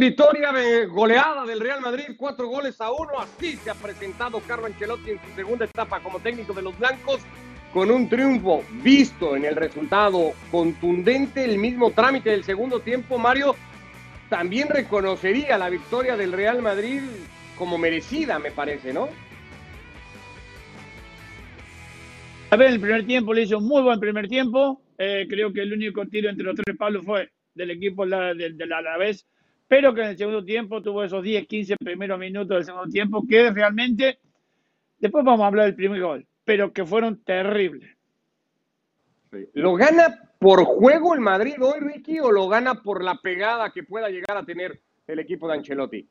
Victoria de goleada del Real Madrid, cuatro goles a uno. Así se ha presentado Carlo Ancelotti en su segunda etapa como técnico de los blancos, con un triunfo visto en el resultado contundente, el mismo trámite del segundo tiempo. Mario también reconocería la victoria del Real Madrid como merecida, me parece, ¿no? A ver, el primer tiempo le hizo un muy buen primer tiempo. Eh, creo que el único tiro entre los tres palos fue del equipo del de, la Alavés pero que en el segundo tiempo tuvo esos 10, 15 primeros minutos del segundo tiempo que realmente, después vamos a hablar del primer gol, pero que fueron terribles. ¿Lo gana por juego el Madrid hoy, Ricky, o lo gana por la pegada que pueda llegar a tener el equipo de Ancelotti?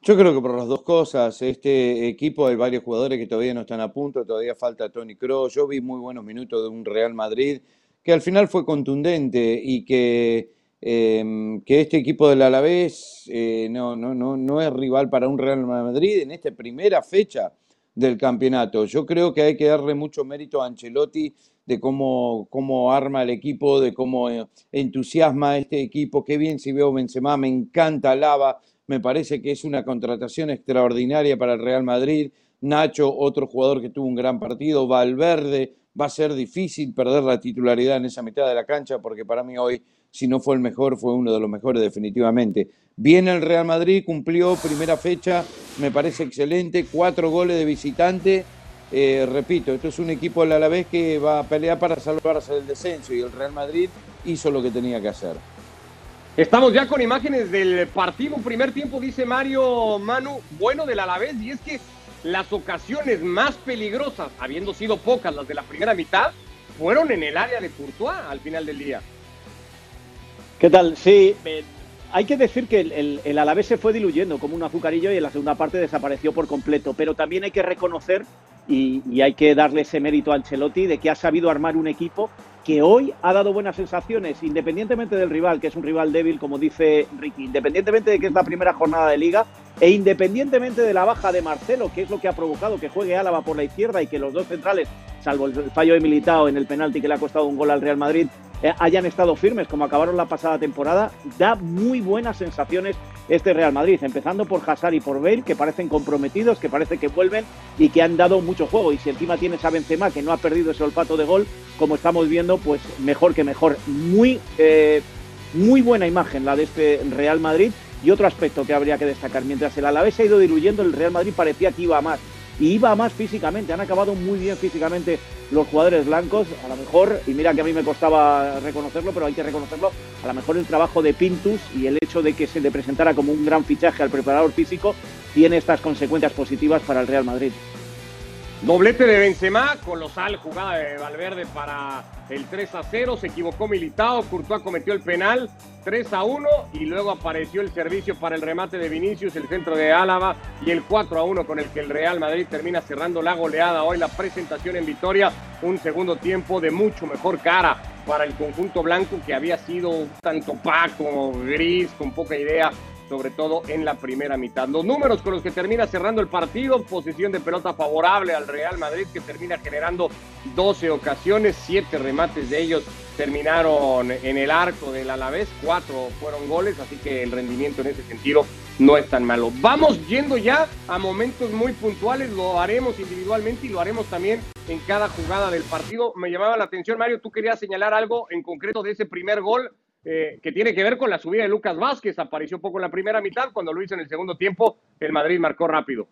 Yo creo que por las dos cosas, este equipo hay varios jugadores que todavía no están a punto, todavía falta Tony Kroos, yo vi muy buenos minutos de un Real Madrid que al final fue contundente y que Em, que este equipo del Alavés eh, no, no, no, no es rival para un Real Madrid en esta primera fecha del campeonato. Yo creo que hay que darle mucho mérito a Ancelotti de cómo, cómo arma el equipo, de cómo eh, entusiasma este equipo. Qué bien si veo Benzema, me encanta Lava, me parece que es una contratación extraordinaria para el Real Madrid. Nacho, otro jugador que tuvo un gran partido, Valverde, va a ser difícil perder la titularidad en esa mitad de la cancha porque para mí hoy si no fue el mejor, fue uno de los mejores definitivamente. Viene el Real Madrid, cumplió primera fecha, me parece excelente, cuatro goles de visitante. Eh, repito, esto es un equipo del Alavés que va a pelear para salvarse del descenso y el Real Madrid hizo lo que tenía que hacer. Estamos ya con imágenes del partido, primer tiempo, dice Mario Manu, bueno del Alavés, y es que las ocasiones más peligrosas, habiendo sido pocas las de la primera mitad, fueron en el área de Courtois al final del día. ¿Qué tal? Sí, eh, hay que decir que el, el, Alavés se fue diluyendo como un azucarillo y en la segunda parte desapareció por completo, pero también hay que reconocer y, y, hay que darle ese mérito a Ancelotti de que ha sabido armar un equipo que hoy ha dado buenas sensaciones, independientemente del rival, que es un rival débil, como dice Ricky, independientemente de que es la primera jornada de liga e independientemente de la baja de Marcelo, que es lo que ha provocado que juegue Álava por la izquierda y que los dos centrales, salvo el fallo de Militao en el penalti que le ha costado un gol al Real Madrid, eh, hayan estado firmes como acabaron la pasada temporada, da muy buenas sensaciones este Real Madrid, empezando por Hazard y por Bale, que parecen comprometidos, que parece que vuelven y que han dado mucho juego. Y si encima tienes a Benzema, que no ha perdido ese olfato de gol, como estamos viendo, pues mejor que mejor. Muy, eh, muy buena imagen la de este Real Madrid. Y otro aspecto que habría que destacar, mientras el Alavés se ha ido diluyendo, el Real Madrid parecía que iba a más y iba más físicamente. Han acabado muy bien físicamente los jugadores blancos. A lo mejor, y mira que a mí me costaba reconocerlo, pero hay que reconocerlo, a lo mejor el trabajo de Pintus y el hecho de que se le presentara como un gran fichaje al preparador físico tiene estas consecuencias positivas para el Real Madrid. Doblete de Benzema, colosal jugada de Valverde para el 3 a 0, se equivocó Militao, Courtois cometió el penal, 3 a 1 y luego apareció el servicio para el remate de Vinicius, el centro de Álava y el 4 a 1 con el que el Real Madrid termina cerrando la goleada. Hoy la presentación en Vitoria, un segundo tiempo de mucho mejor cara para el conjunto blanco que había sido tanto opaco, gris, con poca idea sobre todo en la primera mitad. Los números con los que termina cerrando el partido, posición de pelota favorable al Real Madrid que termina generando 12 ocasiones, 7 remates de ellos terminaron en el arco del Alavés, 4 fueron goles, así que el rendimiento en ese sentido no es tan malo. Vamos yendo ya a momentos muy puntuales, lo haremos individualmente y lo haremos también en cada jugada del partido. Me llamaba la atención, Mario, tú querías señalar algo en concreto de ese primer gol eh, que tiene que ver con la subida de Lucas Vázquez. Apareció poco en la primera mitad, cuando lo hizo en el segundo tiempo, el Madrid marcó rápido.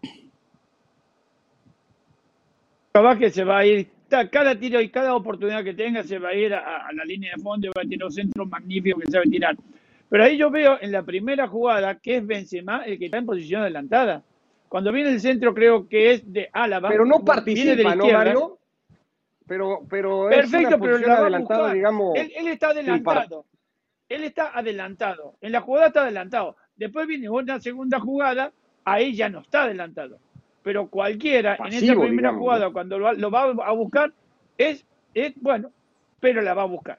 Vázquez se va a ir, cada tiro y cada oportunidad que tenga se va a ir a, la línea de fondo, va a tener un centro magnífico que sabe tirar. Pero ahí yo veo en la primera jugada que es Benzema el que está en posición adelantada. Cuando viene el centro creo que es de Álava. Pero no participa, ¿no, Mario? Pero, pero Perfecto, pero adelantado, digamos. Él, está adelantado. Él está adelantado. En la jugada está adelantado. Después viene una segunda jugada, ahí ya no está adelantado. Pero cualquiera en esa primera jugada, cuando lo, va a buscar, es, es bueno, pero la va a buscar.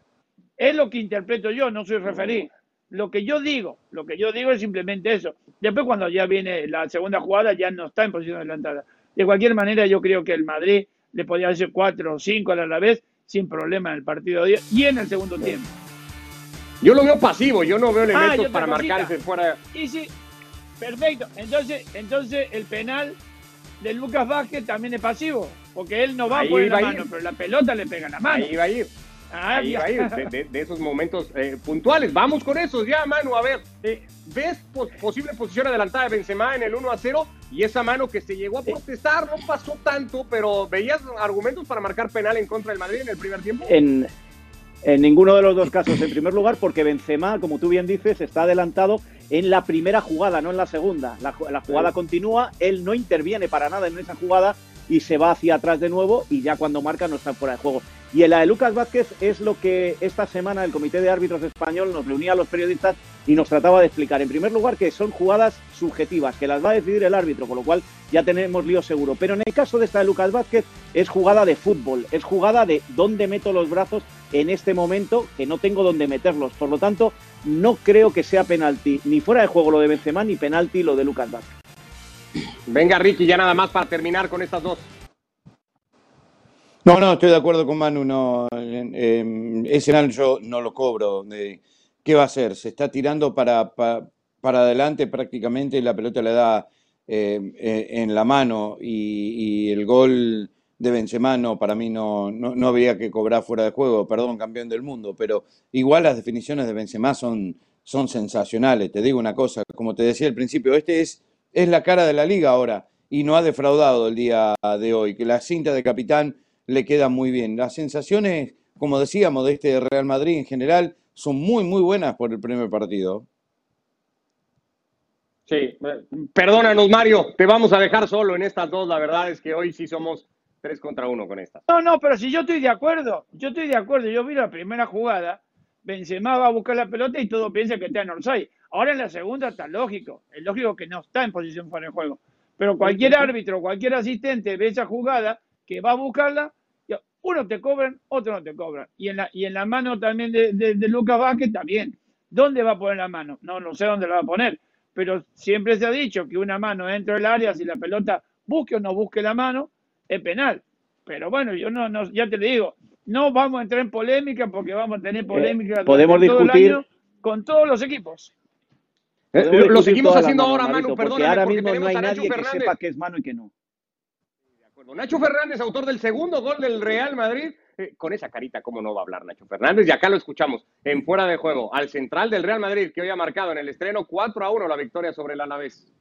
Es lo que interpreto yo, no soy referí. Lo que yo digo, lo que yo digo es simplemente eso. Después cuando ya viene la segunda jugada ya no está en posición adelantada. De cualquier manera, yo creo que el Madrid le podía hacer cuatro o cinco a la vez sin problema en el partido y en el segundo tiempo. Yo lo veo pasivo, yo no veo ah, elementos para marcar ese fuera. Y sí, perfecto. Entonces, entonces el penal de Lucas Vázquez también es pasivo, porque él no va a poner la mano, pero la pelota le pega en la mano. Ahí va a ir. Ah, ahí va a ir, de, esos momentos eh, puntuales. Vamos con esos ya, Manu. A ver, eh, ¿ves posible posición adelantada de Benzema en el 1 a 0? Y esa mano que se llegó a protestar no pasó tanto, pero ¿veías argumentos para marcar penal en contra del Madrid en el primer tiempo? En, en ninguno de los dos casos, en primer lugar, porque Benzema, como tú bien dices, está adelantado en la primera jugada, no en la segunda. La, jugada continúa, él no interviene para nada en esa jugada y se va hacia atrás de nuevo y ya cuando marca no está fuera de juego. Y en la de Lucas Vázquez es lo que esta semana el Comité de Árbitros Español nos reunía a los periodistas y nos trataba de explicar. En primer lugar, que son jugadas subjetivas, que las va a decidir el árbitro, con lo cual ya tenemos lío seguro. Pero en el caso de esta de Lucas Vázquez, es jugada de fútbol, es jugada de dónde meto los brazos en este momento, que no tengo dónde meterlos. Por lo tanto, no creo que sea penalti, ni fuera de juego lo de Benzema, ni penalti lo de Lucas Vázquez. Venga, Ricky, ya nada más para terminar con estas dos. No, no, estoy de acuerdo con Manu. No, ese año yo no lo cobro. ¿Qué va a hacer? Se está tirando para, para, adelante prácticamente, la pelota le da eh, eh, en la mano y, el gol de Benzema no, para mí no, no, no, había que cobrar fuera de juego, perdón, campeón del mundo, pero igual las definiciones de Benzema son, son sensacionales. Te digo una cosa, como te decía al principio, este es es la cara de la liga ahora y no ha defraudado el día de hoy, que la cinta de capitán le queda muy bien. Las sensaciones, como decíamos, de este Real Madrid en general son muy, muy buenas por el primer partido. Sí, perdónanos Mario, te vamos a dejar solo en estas dos, la verdad es que hoy sí somos tres contra uno con estas. No, no, pero si yo estoy de acuerdo, yo estoy de acuerdo, yo vi la primera jugada, Benzema va a buscar la pelota y todo piensa que está en Orsay. Ahora en la segunda está lógico, es lógico que no está en posición para el juego. Pero cualquier árbitro, cualquier asistente ve esa jugada que va a buscarla, uno te cobran, otro no te cobran. Y en la, y en la mano también de, de, Lucas Vázquez también. ¿Dónde va a poner la mano? No, no sé dónde la va a poner. Pero siempre se ha dicho que una mano dentro del área, si la pelota busque o no busque la mano, es penal. Pero bueno, yo no, no ya te digo, no vamos a entrar en polémica porque vamos a tener eh, polémica podemos discutir con todos los equipos. Eh, lo seguimos haciendo ahora, Manu, perdón. ahora mismo no hay nadie que sepa que es mano y que no. Nacho Fernández, autor del segundo gol del Real Madrid. Eh, con esa carita, ¿cómo no va a hablar Nacho Fernández? Y acá lo escuchamos en fuera de juego, al central del Real Madrid, que hoy ha marcado en el estreno 4 a 1 la victoria sobre el Alavés.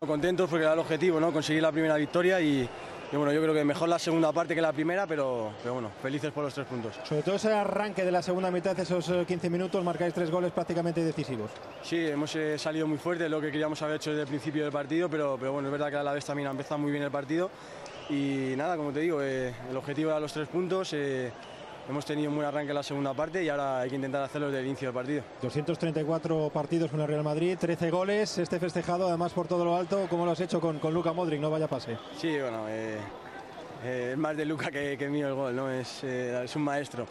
Contentos porque era el objetivo, ¿no? Conseguir la primera victoria y, y bueno, yo creo que mejor la segunda parte que la primera, pero, pero bueno, felices por los tres puntos. Sobre todo ese arranque de la segunda mitad, esos 15 eh, minutos, marcáis tres goles prácticamente decisivos. Sí, hemos eh, salido muy fuerte, lo que queríamos haber hecho desde el principio del partido, pero, pero bueno, es verdad que a la vez también ha empezado muy bien el partido. Y nada, como te digo, eh, el objetivo era los tres puntos. Hemos tenido un buen arranque en la segunda parte y ahora hay que intentar hacerlo desde el inicio del partido. 234 partidos con el Real Madrid, 13 goles, este festejado además por todo lo alto. ¿Cómo lo has hecho con, con Luca Modric? No vaya pase. Sí, bueno, eh, eh, es más de Luca que, que, mío el gol, ¿no? Es, eh, es un maestro.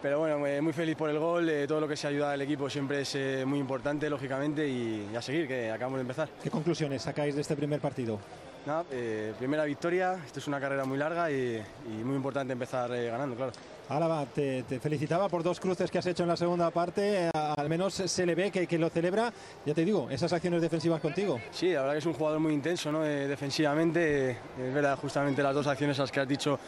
Pero bueno, muy feliz por el gol, todo lo que se ayuda al equipo siempre es muy importante, lógicamente, y, a seguir, que acabamos de empezar. ¿Qué conclusiones sacáis de este primer partido? Nada, primera victoria, esto es una carrera muy larga y, y muy importante empezar ganando, claro. Álava, te, felicitaba por dos cruces que has hecho en la segunda parte. al menos se le ve que, lo celebra. Ya te digo, esas acciones defensivas contigo. Sí, la verdad que es un jugador muy intenso ¿no? Eh, defensivamente. es verdad, justamente las dos acciones las que has dicho,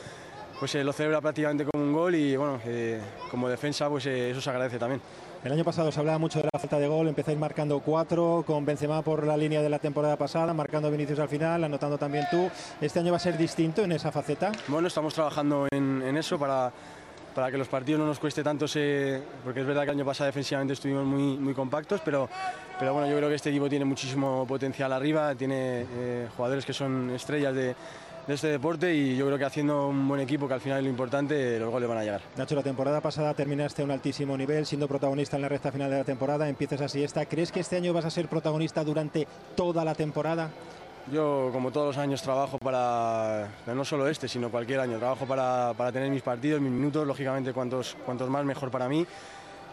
pues eh, lo celebra prácticamente como un gol y bueno, eh, como defensa, pues eso se agradece también. El año pasado se hablaba mucho de la falta de gol, empezáis marcando cuatro, con Benzema por la línea de la temporada pasada, marcando Vinicius al final, anotando también tú. ¿Este año va a ser distinto en esa faceta? Bueno, estamos trabajando en eso para para que los partidos no nos cueste tanto, porque es verdad que el año pasado defensivamente estuvimos muy, muy compactos, pero, pero bueno, yo creo que este equipo tiene muchísimo potencial arriba, tiene eh, jugadores que son estrellas de, de este deporte y yo creo que haciendo un buen equipo, que al final es lo importante, los goles van a llegar. Nacho, la temporada pasada terminaste a un altísimo nivel, siendo protagonista en la recta final de la temporada, empiezas así esta. ¿Crees que este año vas a ser protagonista durante toda la temporada? Yo, como todos los años, trabajo para, no solo este, sino cualquier año, trabajo para, tener mis partidos, mis minutos, lógicamente cuantos, cuantos más mejor para mí.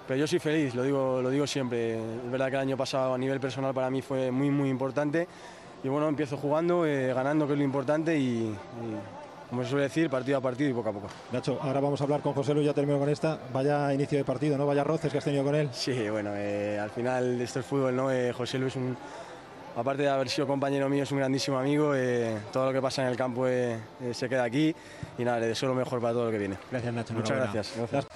Pero yo soy feliz, lo digo, lo digo siempre. Es verdad que el año pasado a nivel personal para mí fue muy, muy importante. bueno, empiezo jugando, eh, ganando, que es lo importante, y, como se suele decir, partido a partido y poco a poco. Nacho, ahora vamos a hablar con José Luis, ya termino con esta. Vaya inicio de partido, ¿no? Vaya roces que has tenido con él. Sí, bueno, eh, al final esto es fútbol, ¿no? Eh, José Luis, un, aparte de haber sido compañero mío, es un grandísimo amigo. todo lo que pasa en el campo se queda aquí y nada, le deseo lo mejor para todo lo que viene. Gracias, Nacho. Muchas gracias. gracias.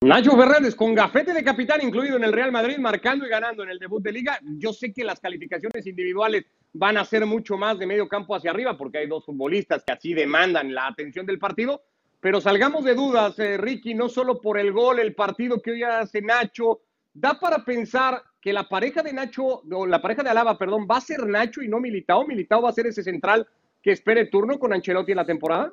Nacho Fernández con gafete de capitán incluido en el Real Madrid, marcando y ganando en el debut de liga. Yo sé que las calificaciones individuales van a ser mucho más de medio campo hacia arriba, porque hay dos futbolistas que así demandan la atención del partido. Pero salgamos de dudas, eh, Ricky, no solo por el gol, el partido que hoy hace Nacho. Da para pensar que la pareja de Nacho, o la pareja de Alaba, perdón, va a ser Nacho y no Militao. Militao va a ser ese central que espere turno con Ancelotti en la temporada.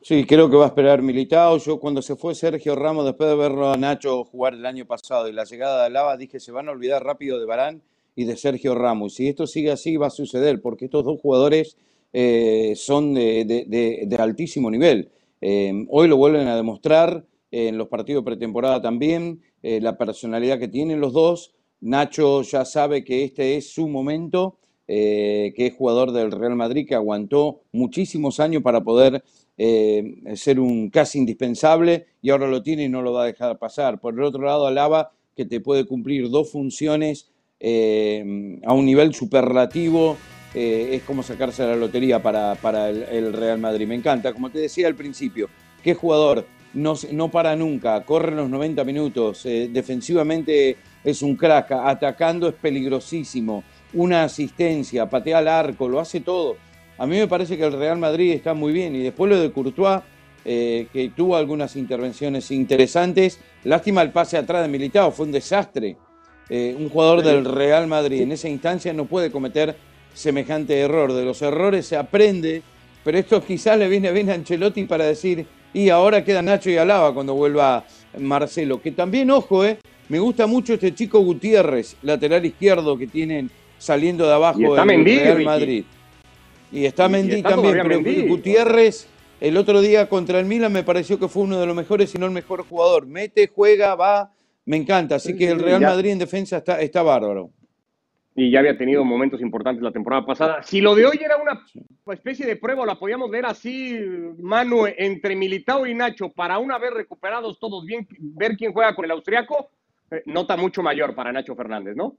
Sí, creo que va a esperar Militao. Yo cuando se fue Sergio Ramos, después de verlo a Nacho jugar el año pasado y la llegada de Lava, dije, se van a olvidar rápido de Barán y de Sergio Ramos. Y si esto sigue así, va a suceder, porque estos dos jugadores eh, son de, altísimo nivel. Eh, hoy lo vuelven a demostrar en los partidos pretemporada también, eh, la personalidad que tienen los dos. Nacho ya sabe que este es su momento, que es jugador del Real Madrid, que aguantó muchísimos años para poder eh, ser un casi indispensable y ahora lo tiene y no lo va a dejar pasar. Por el otro lado, Alaba, que te puede cumplir dos funciones eh, a un nivel superlativo, eh, es como sacarse la lotería para, el, Real Madrid. Me encanta, como te decía al principio, qué jugador, no, no para nunca, corre los 90 minutos, defensivamente es un crack, atacando es peligrosísimo, una asistencia, patea al arco, lo hace todo a mí me parece que el Real Madrid está muy bien. Y después lo de Courtois, eh, que tuvo algunas intervenciones interesantes. Lástima el pase atrás de Militao, fue un desastre. Eh, un jugador del Real Madrid en esa instancia no puede cometer semejante error. De los errores se aprende, pero esto quizás le viene bien a Ancelotti para decir, y ahora queda Nacho y Alaba cuando vuelva Marcelo. Que también, ojo, eh, me gusta mucho este chico Gutiérrez, lateral izquierdo que tienen saliendo de abajo del Real Madrid. Y está Mendy también, pero Gutiérrez el otro día contra el Milan me pareció que fue uno de los mejores, si no el mejor jugador. Mete, juega, va, me encanta. Así que el Real Madrid en defensa está, está bárbaro. Y ya había tenido momentos importantes la temporada pasada. Si lo de hoy era una especie de prueba, la podíamos ver así, Manu, entre Militao y Nacho, para una vez recuperados todos bien, ver quién juega con el austriaco, eh, nota mucho mayor para Nacho Fernández, ¿no?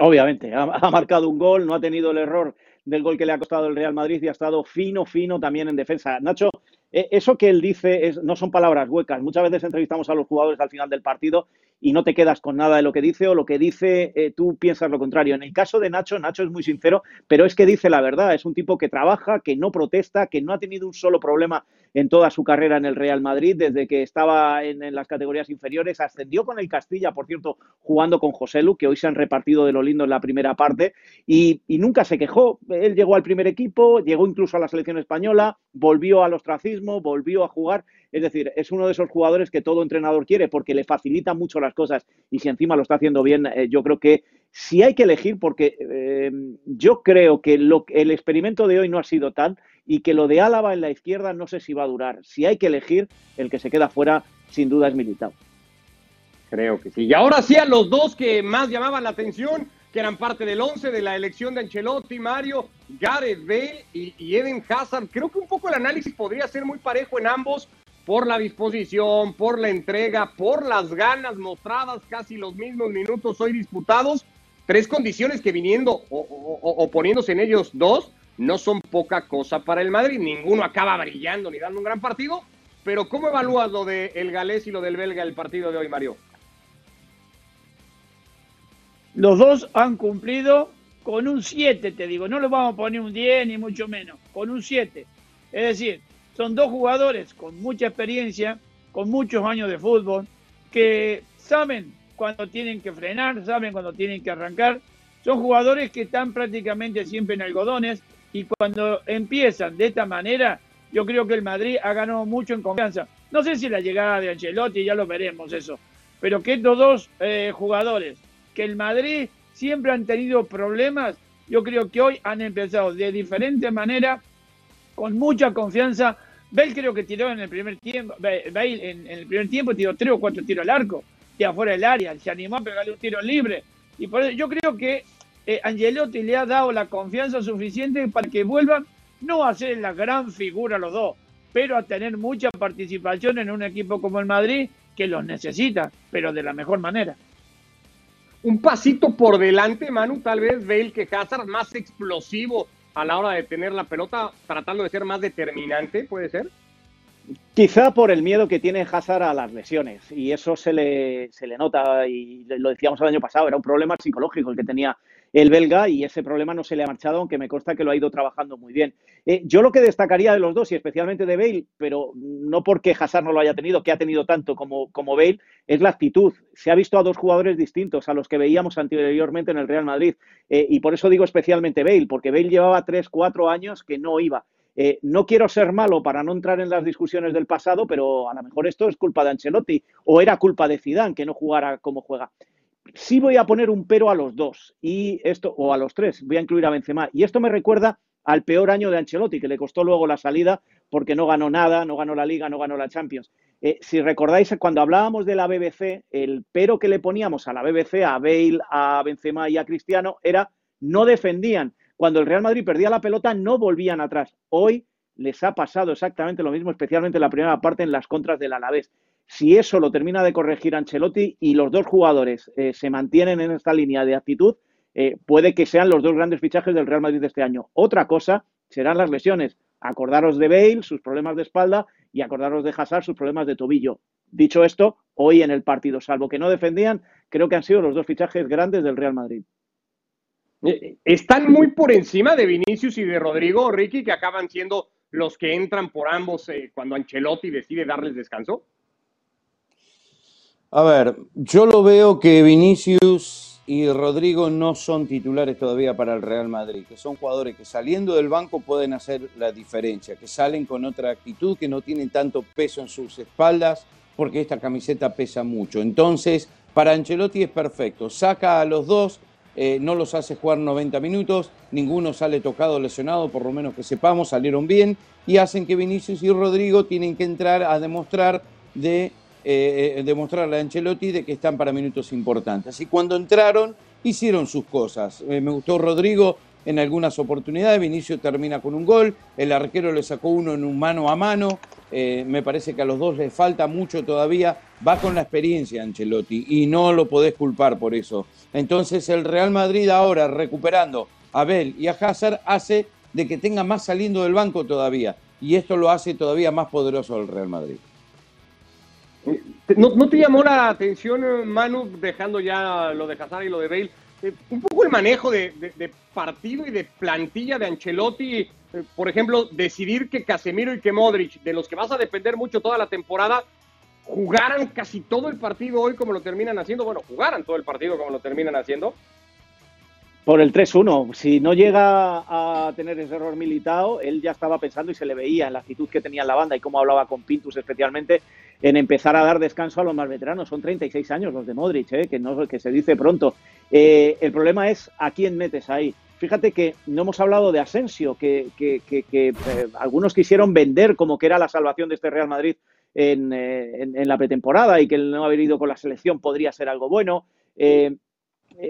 Obviamente, ha marcado un gol, no ha tenido el error del gol que le ha costado el Real Madrid y ha estado fino, fino también en defensa. Nacho, eso que él dice es, no son palabras huecas. Muchas veces entrevistamos a los jugadores al final del partido y no te quedas con nada de lo que dice o lo que dice eh, tú piensas lo contrario. En el caso de Nacho, Nacho es muy sincero, pero es que dice la verdad. Es un tipo que trabaja, que no protesta, que no ha tenido un solo problema en toda su carrera en el Real Madrid, desde que estaba en, las categorías inferiores. Ascendió con el Castilla, por cierto, jugando con José Lu, que hoy se han repartido de lo lindo en la primera parte, y, y nunca se quejó. Él llegó al primer equipo, llegó incluso a la selección española, volvió al ostracismo, volvió a jugar es decir, es uno de esos jugadores que todo entrenador quiere porque le facilita mucho las cosas y si encima lo está haciendo bien, eh, yo creo que si hay que elegir, porque eh, yo creo que lo, el experimento de hoy no ha sido tal y que lo de Álava en la izquierda no sé si va a durar. Si hay que elegir, el que se queda fuera sin duda es Militao. Creo que sí. Y ahora sí a los dos que más llamaban la atención, que eran parte del 11 de la elección de Ancelotti, Mario, Gareth Bale y, Eden Hazard. Creo que un poco el análisis podría ser muy parejo en ambos, por la disposición, por la entrega, por las ganas mostradas, casi los mismos minutos hoy disputados. Tres condiciones que viniendo o, poniéndose en ellos dos no son poca cosa para el Madrid. Ninguno acaba brillando ni dando un gran partido. Pero ¿cómo evalúas lo del el galés y lo del belga el partido de hoy, Mario? Los dos han cumplido con un 7, te digo. No le vamos a poner un 10 ni mucho menos, con un 7. Es decir, son dos jugadores con mucha experiencia, con muchos años de fútbol, que saben cuando tienen que frenar, saben cuando tienen que arrancar. Son jugadores que están prácticamente siempre en algodones y cuando empiezan de esta manera, yo creo que el Madrid ha ganado mucho en confianza. No sé si la llegada de Ancelotti, ya lo veremos eso, pero que estos dos eh, jugadores, que el Madrid siempre han tenido problemas, yo creo que hoy han empezado de diferente manera con mucha confianza. Bale creo que tiró en el primer tiempo, Bale en, el primer tiempo tiró tres o cuatro tiros al arco, de afuera del área, se animó a pegarle un tiro libre. Y por yo creo que eh, Angelotti le ha dado la confianza suficiente para que vuelvan no a ser la gran figura los dos, pero a tener mucha participación en un equipo como el Madrid que los necesita, pero de la mejor manera. Un pasito por delante, Manu, tal vez Bale que Hazard más explosivo a la hora de tener la pelota, tratando de ser más determinante, ¿puede ser? Quizá por el miedo que tiene Hazard a las lesiones, y eso se le, se le nota, y lo decíamos el año pasado, era un problema psicológico el que tenía el belga y ese problema no se le ha marchado, aunque me consta que lo ha ido trabajando muy bien. Eh, yo lo que destacaría de los dos, y especialmente de Bale, pero no porque Hazard no lo haya tenido, que ha tenido tanto como, como Bale, es la actitud. Se ha visto a dos jugadores distintos a los que veíamos anteriormente en el Real Madrid. Eh, y por eso digo especialmente Bale, porque Bale llevaba tres, cuatro años que no iba. Eh, no quiero ser malo para no entrar en las discusiones del pasado, pero a lo mejor esto es culpa de Ancelotti o era culpa de Zidane que no jugara como juega sí voy a poner un pero a los dos y esto o a los tres, voy a incluir a Benzema y esto me recuerda al peor año de Ancelotti que le costó luego la salida porque no ganó nada, no ganó la Liga, no ganó la Champions. Eh, si recordáis cuando hablábamos de la BBC, el pero que le poníamos a la BBC, a Bale, a Benzema y a Cristiano era no defendían. Cuando el Real Madrid perdía la pelota no volvían atrás. Hoy les ha pasado exactamente lo mismo, especialmente en la primera parte en las contras del Alavés. Si eso lo termina de corregir Ancelotti y los dos jugadores eh, se mantienen en esta línea de actitud, eh, puede que sean los dos grandes fichajes del Real Madrid de este año. Otra cosa serán las lesiones. Acordaros de Bale, sus problemas de espalda, y acordaros de Hazard, sus problemas de tobillo. Dicho esto, hoy en el partido, salvo que no defendían, creo que han sido los dos fichajes grandes del Real Madrid. Eh, están muy por encima de Vinicius y de Rodrigo, Ricky, que acaban siendo los que entran por ambos cuando Ancelotti decide darles descanso. A ver, yo lo veo que Vinicius y Rodrigo no son titulares todavía para el Real Madrid, que son jugadores que saliendo del banco pueden hacer la diferencia, que salen con otra actitud, que no tienen tanto peso en sus espaldas, porque esta camiseta pesa mucho. Entonces, para Ancelotti es perfecto, saca a los dos, eh, no los hace jugar 90 minutos, ninguno sale tocado lesionado, por lo menos que sepamos, salieron bien, y hacen que Vinicius y Rodrigo tienen que entrar a demostrar de eh, eh, demostrarle a Ancelotti de que están para minutos importantes. Y cuando entraron, hicieron sus cosas. Eh, me gustó Rodrigo en algunas oportunidades, Vinicio termina con un gol, el arquero le sacó uno en un mano a mano, me parece que a los dos les falta mucho todavía, va con la experiencia Ancelotti y no lo podés culpar por eso. Entonces el Real Madrid ahora recuperando a Bel y a Hazard hace de que tenga más saliendo del banco todavía y esto lo hace todavía más poderoso al Real Madrid. ¿No, te llamó la atención, Manu, dejando ya lo de Hazard y lo de Bale? Eh, un poco el manejo de, partido y de plantilla de Ancelotti, eh, por ejemplo, decidir que Casemiro y que Modric, de los que vas a depender mucho toda la temporada, jugaran casi todo el partido hoy como lo terminan haciendo. Bueno, jugaran todo el partido como lo terminan haciendo. Por el 3-1. Si no llega a tener ese error militado, él ya estaba pensando y se le veía en la actitud que tenía en la banda y cómo hablaba con Pintus especialmente en empezar a dar descanso a los más veteranos. Son 36 años los de Modric, ¿eh? que, no, que se dice pronto. Eh, el problema es a quién metes ahí. Fíjate que no hemos hablado de Asensio, que, eh, algunos quisieron vender como que era la salvación de este Real Madrid en, la pretemporada y que el no haber ido con la selección podría ser algo bueno.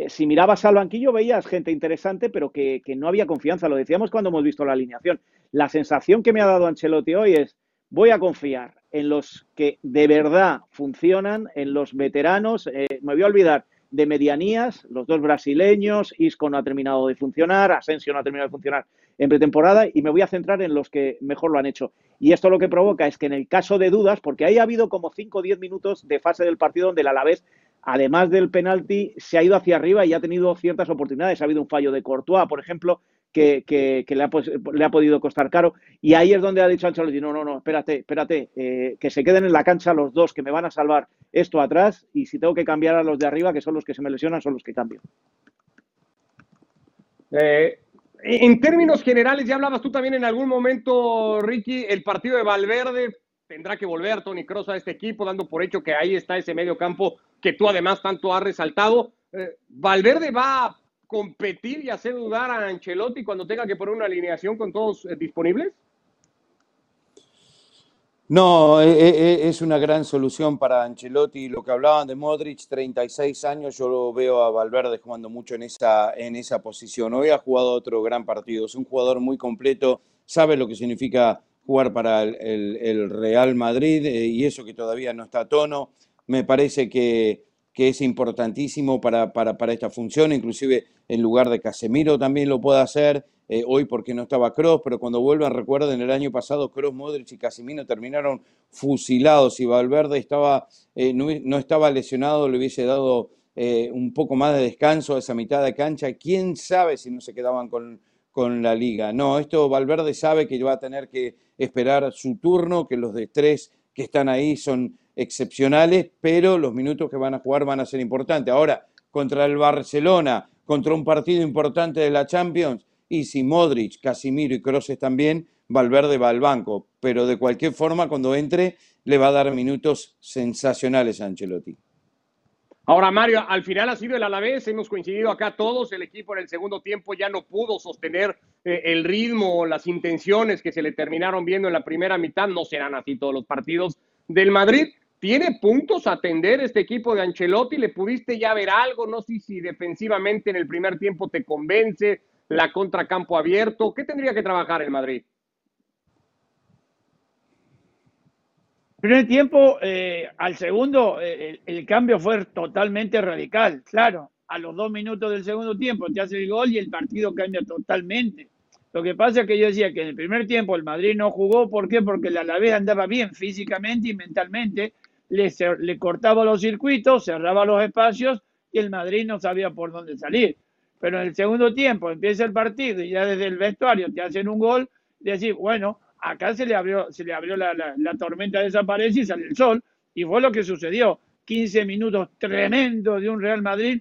si mirabas al banquillo veías gente interesante, pero que, que no había confianza. Lo decíamos cuando hemos visto la alineación. La sensación que me ha dado Ancelotti hoy es, voy a confiar en los que de verdad funcionan, en los veteranos. Eh, me voy a olvidar de medianías, los dos brasileños, Isco no ha terminado de funcionar, Asensio no ha terminado de funcionar en pretemporada y me voy a centrar en los que mejor lo han hecho. Y esto lo que provoca es que en el caso de dudas, porque ahí ha habido como 5 o 10 minutos de fase del partido donde el Alavés, además del penalti, se ha ido hacia arriba y ha tenido ciertas oportunidades. Ha habido un fallo de Courtois, por ejemplo, que, le, ha, podido costar caro. Y ahí es donde ha dicho Ancelotti, no, no, no, espérate, espérate, eh, que se queden en la cancha los dos que me van a salvar esto atrás y si tengo que cambiar a los de arriba, que son los que se me lesionan, son los que cambio. Eh, en términos generales, ya hablabas tú también en algún momento, Ricky, el partido de Valverde tendrá que volver Tony Cross a este equipo, dando por hecho que ahí está ese medio campo que tú además tanto has resaltado. Eh, Valverde va competir y hacer dudar a Ancelotti cuando tenga que poner una alineación con todos eh, disponibles? No, e, e, e, es una gran solución para Ancelotti. Lo que hablaban de Modric, 36 años, yo lo veo a Valverde jugando mucho en esa, en esa posición. Hoy ha jugado otro gran partido. Es un jugador muy completo, sabe lo que significa jugar para el, Real Madrid eh, y eso que todavía no está a tono. Me parece que, que es importantísimo para, para, para esta función, inclusive en lugar de Casemiro también lo puede hacer eh, hoy porque no estaba Cross, pero cuando vuelvan, recuerden, el año pasado Cross, Modric y Casimino terminaron fusilados y Valverde estaba, eh, no, estaba lesionado, le hubiese dado eh, un poco más de descanso a esa mitad de cancha. ¿Quién sabe si no se quedaban con, con la liga? No, esto Valverde sabe que va a tener que esperar su turno, que los de tres que están ahí son excepcionales, pero los minutos que van a jugar van a ser importantes. Ahora, contra el Barcelona, contra un partido importante de la Champions, y si Modric, Casimiro y Kroos también, Valverde va al banco. Pero de cualquier forma, cuando entre, le va a dar minutos sensacionales a Ancelotti. Ahora, Mario, al final ha sido el Alavés, hemos coincidido acá todos, el equipo en el segundo tiempo ya no pudo sostener eh, el ritmo las intenciones que se le terminaron viendo en la primera mitad, no serán así todos los partidos del Madrid. ¿Tiene puntos a atender este equipo de Ancelotti? ¿Le pudiste ya ver algo? No sé si defensivamente en el primer tiempo te convence, la contracampo abierto. ¿Qué tendría que trabajar el Madrid? Primer tiempo, eh, al segundo, eh, el, cambio fue totalmente radical. Claro, a los dos minutos del segundo tiempo te hace el gol y el partido cambia totalmente. Lo que pasa es que yo decía que en el primer tiempo el Madrid no jugó. ¿Por qué? Porque el Alavés andaba bien físicamente y mentalmente. Le, le cortaba los circuitos, cerraba los espacios y el Madrid no sabía por dónde salir. Pero en el segundo tiempo empieza el partido y ya desde el vestuario te hacen un gol, de decir, bueno, acá se le abrió, se le abrió la, tormenta desaparece y sale el sol. Y fue lo que sucedió. 15 minutos tremendos de un Real Madrid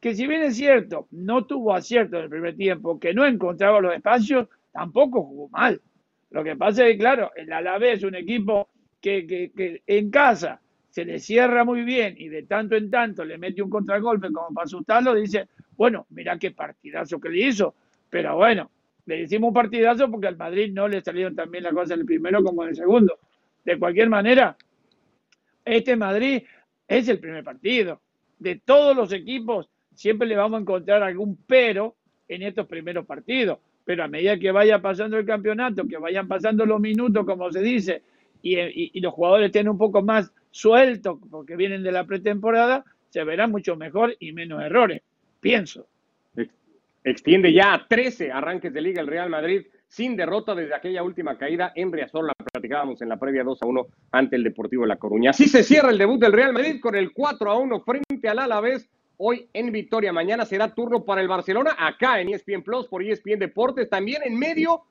que si bien es cierto, no tuvo acierto en el primer tiempo, que no encontraba los espacios, tampoco jugó mal. Lo que pasa es que, claro, el Alavés es un equipo que, en casa se le cierra muy bien y de tanto en tanto le mete un contragolpe como para asustarlo, dice, bueno, mira qué partidazo que le hizo. Pero bueno, le hicimos un partidazo porque al Madrid no le salieron tan bien las cosas en el primero como en el segundo. De cualquier manera, este Madrid es el primer partido. De todos los equipos, siempre le vamos a encontrar algún pero en estos primeros partidos. Pero a medida que vaya pasando el campeonato, que vayan pasando los minutos, como se dice, y, los jugadores estén un poco más sueltos porque vienen de la pretemporada, se verá mucho mejor y menos errores pienso. Extiende ya a 13 arranques de liga el Real Madrid sin derrota desde aquella última caída en Riazor. La platicábamos en la previa 2 a 1 ante el Deportivo de La Coruña. Así se cierra el debut del Real Madrid con el 4 a 1 frente al Alavés. Hoy en Victoria. Mañana será turno para el Barcelona acá en ESPN Plus por ESPN Deportes. También en medio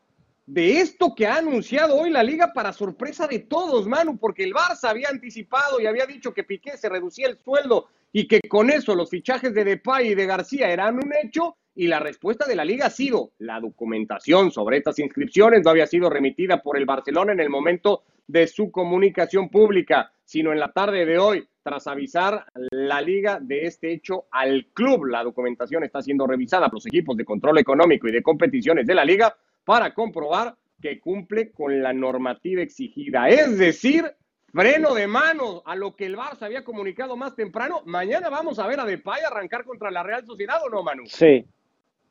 de esto que ha anunciado hoy la liga para sorpresa de todos, Manu, porque el Barça había anticipado y había dicho que Piqué se reducía el sueldo y que con eso los fichajes de Depay y de García eran un hecho y la respuesta de la liga ha sido la documentación sobre estas inscripciones no había sido remitida por el Barcelona en el momento de su comunicación pública, sino en la tarde de hoy, tras avisar la liga de este hecho al club. La documentación está siendo revisada por los equipos de control económico y de competiciones de la liga para comprobar que cumple con la normativa exigida, es decir, freno de mano a lo que el Barça había comunicado más temprano. Mañana vamos a ver a Depay arrancar contra la Real Sociedad o no, Manu. Sí.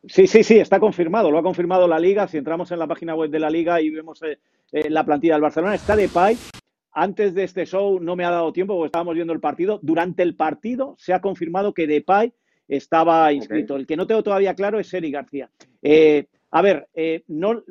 Sí, sí, sí, está confirmado, lo ha confirmado la Liga. Si entramos en la página web de la Liga y vemos eh, eh, la plantilla del Barcelona, está Depay. Antes de este show no me ha dado tiempo porque estábamos viendo el partido. Durante el partido se ha confirmado que Depay estaba inscrito. El que no tengo todavía claro es Eric García. Eh, a ver, no,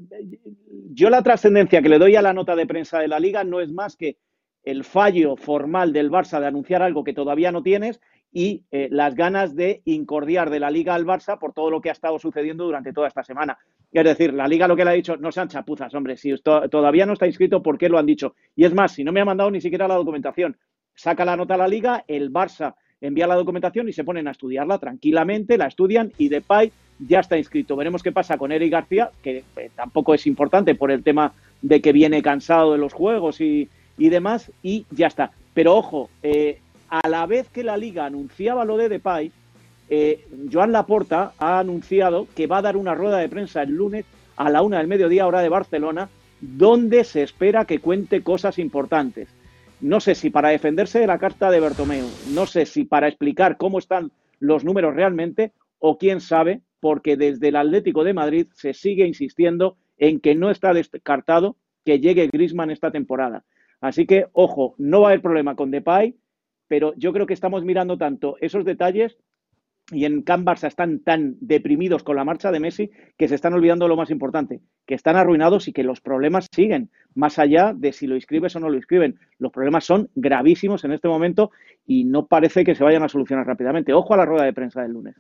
yo la trascendencia que le doy a la nota de prensa de la Liga no es más que el fallo formal del Barça de anunciar algo que todavía no tienes y eh, las ganas de incordiar de la liga al Barça por todo lo que ha estado sucediendo durante toda esta semana. Es decir, la liga lo que le ha dicho, no sean chapuzas, hombre, si todavía no está inscrito, ¿por qué lo han dicho? Y es más, si no me ha mandado ni siquiera la documentación, saca la nota a la liga, el Barça envía la documentación y se ponen a estudiarla tranquilamente, la estudian y Depay ya está inscrito. Veremos qué pasa con Eric García, que eh, tampoco es importante por el tema de que viene cansado de los juegos y, y demás, y ya está. Pero ojo, eh, a la vez que la liga anunciaba lo de Depay, eh, Joan Laporta ha anunciado que va a dar una rueda de prensa el lunes a la una del mediodía hora de Barcelona, donde se espera que cuente cosas importantes. No sé si para defenderse de la carta de Bertomeu, no sé si para explicar cómo están los números realmente, o quién sabe, porque desde el Atlético de Madrid se sigue insistiendo en que no está descartado que llegue Grisman esta temporada. Así que, ojo, no va a haber problema con Depay, pero yo creo que estamos mirando tanto esos detalles y en Can Barça están tan deprimidos con la marcha de Messi que se están olvidando lo más importante, que están arruinados y que los problemas siguen, más allá de si lo inscribes o no lo inscriben. Los problemas son gravísimos en este momento y no parece que se vayan a solucionar rápidamente. Ojo a la rueda de prensa del lunes.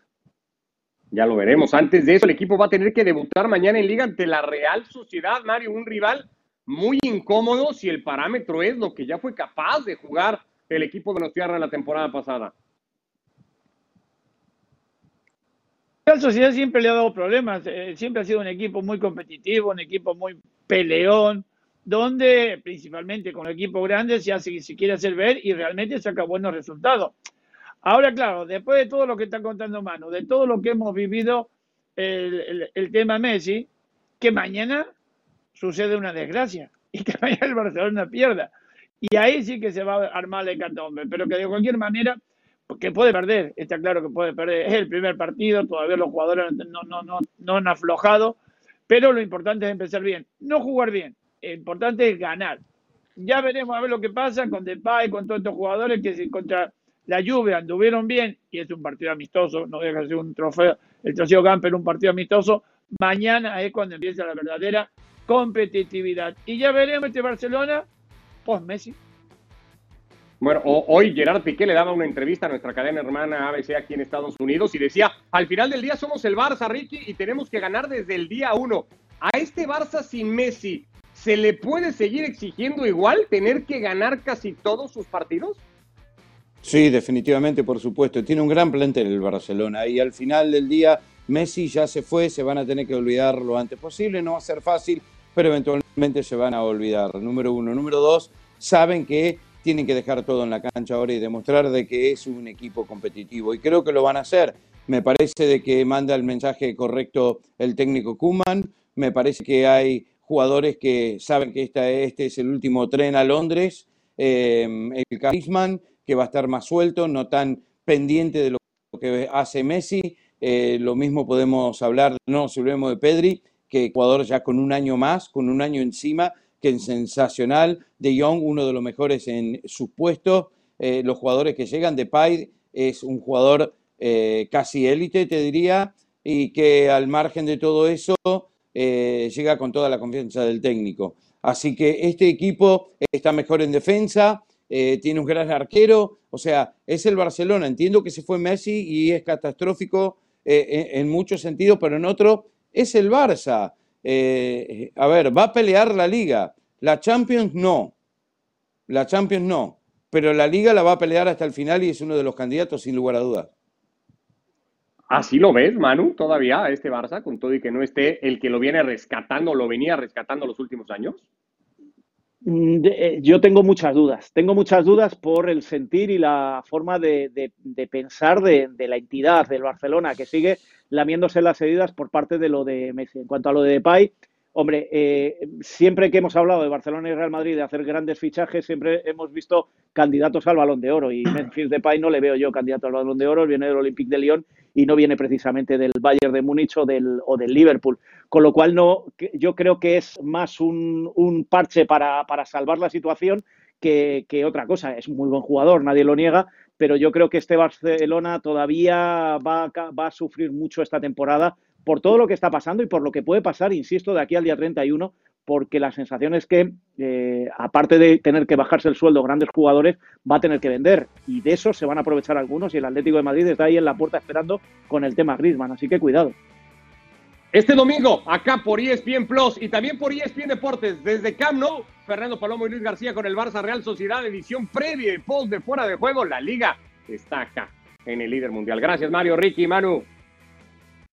Ya lo veremos. Antes de eso, el equipo va a tener que debutar mañana en Liga ante la Real Sociedad, Mario, un rival muy incómodo si el parámetro es lo que ya fue capaz de jugar el equipo de los Tierra la temporada pasada. La sociedad siempre le ha dado problemas, eh, siempre ha sido un equipo muy competitivo, un equipo muy peleón, donde principalmente con el equipo grande se, hace, se quiere hacer ver y realmente saca buenos resultados. Ahora, claro, después de todo lo que está contando Manu, de todo lo que hemos vivido, el, tema Messi, que mañana sucede una desgracia y que mañana el Barcelona pierda. Y ahí sí que se va a armar el hecatombe, pero que de cualquier manera que puede perder, está claro que puede perder, es el primer partido, todavía los jugadores no, no, no, no han aflojado, pero lo importante es empezar bien, no jugar bien, lo importante es ganar. Ya veremos a ver lo que pasa con Depay, con todos estos jugadores que contra la lluvia anduvieron bien y es un partido amistoso, no deja de ser un trofeo, el trofeo Camper un partido amistoso, mañana es cuando empieza la verdadera competitividad. Y ya veremos este Barcelona post Messi. Bueno, hoy Gerard Piqué le daba una entrevista a nuestra cadena hermana ABC aquí en Estados Unidos y decía, al final del día somos el Barça, Ricky, y tenemos que ganar desde el día uno. A este Barça sin Messi, ¿se le puede seguir exigiendo igual tener que ganar casi todos sus partidos? Sí, definitivamente, por supuesto. Tiene un gran plantel el Barcelona y al final del día Messi ya se fue, se van a tener que olvidar lo antes posible, no va a ser fácil, pero eventualmente se van a olvidar. Número uno. Número dos, saben que tienen que dejar todo en la cancha ahora y demostrar de que es un equipo competitivo. Y creo que lo van a hacer. Me parece de que manda el mensaje correcto el técnico Kuman. Me parece que hay jugadores que saben que este es el último tren a Londres. Eh, el Carisman, que va a estar más suelto, no tan pendiente de lo que hace Messi. Eh, lo mismo podemos hablar, no, si hablemos de Pedri, que jugador ya con un año más, con un año encima, que es sensacional. De Jong, uno de los mejores en sus puestos. Eh, los jugadores que llegan, de Depay es un jugador eh, casi élite, te diría, y que al margen de todo eso llega con toda la confianza del técnico. Así que este equipo está mejor en defensa, tiene un gran arquero, o sea, es el Barcelona. Entiendo que se fue Messi y es catastrófico en, en muchos sentidos, pero en otro es el Barça. Eh, a ver, va a pelear la liga. La Champions no. La Champions no. Pero la liga la va a pelear hasta el final y es uno de los candidatos sin lugar a dudas. ¿Así lo ves, Manu, todavía este Barça, con todo y que no esté el que lo viene rescatando, lo venía rescatando los últimos años? Mm, eh, yo tengo muchas dudas. Tengo muchas dudas por el sentir y la forma de, pensar de, de, la entidad del Barcelona, que sigue lamiéndose las heridas por parte de lo de Messi. En cuanto a lo de Depay, hombre, eh, siempre que hemos hablado de Barcelona y Real Madrid de hacer grandes fichajes, siempre hemos visto candidatos al Balón de Oro y Memphis Depay no le veo yo candidato al Balón de Oro, viene del Olympique de Lyon y no viene precisamente del Bayern de Múnich o del, o del Liverpool. Con lo cual, no, yo creo que es más un, un parche para, salvar la situación que, que, otra cosa. Es un muy buen jugador, nadie lo niega, pero yo creo que este Barcelona todavía va, a sufrir mucho esta temporada por todo lo que está pasando y por lo que puede pasar, insisto, de aquí al día 31, porque la sensación es que, eh, aparte de tener que bajarse el sueldo grandes jugadores, va a tener que vender. Y de eso se van a aprovechar algunos y el Atlético de Madrid está ahí en la puerta esperando con el tema Griezmann. Así que cuidado. Este domingo, acá por ESPN Plus y también por ESPN Deportes, desde Camp Nou, Fernando Palomo y Luis García con el Barça Real Sociedad, edición previa y post de fuera de juego. La liga está acá en el líder mundial. Gracias, Mario, Ricky, Manu.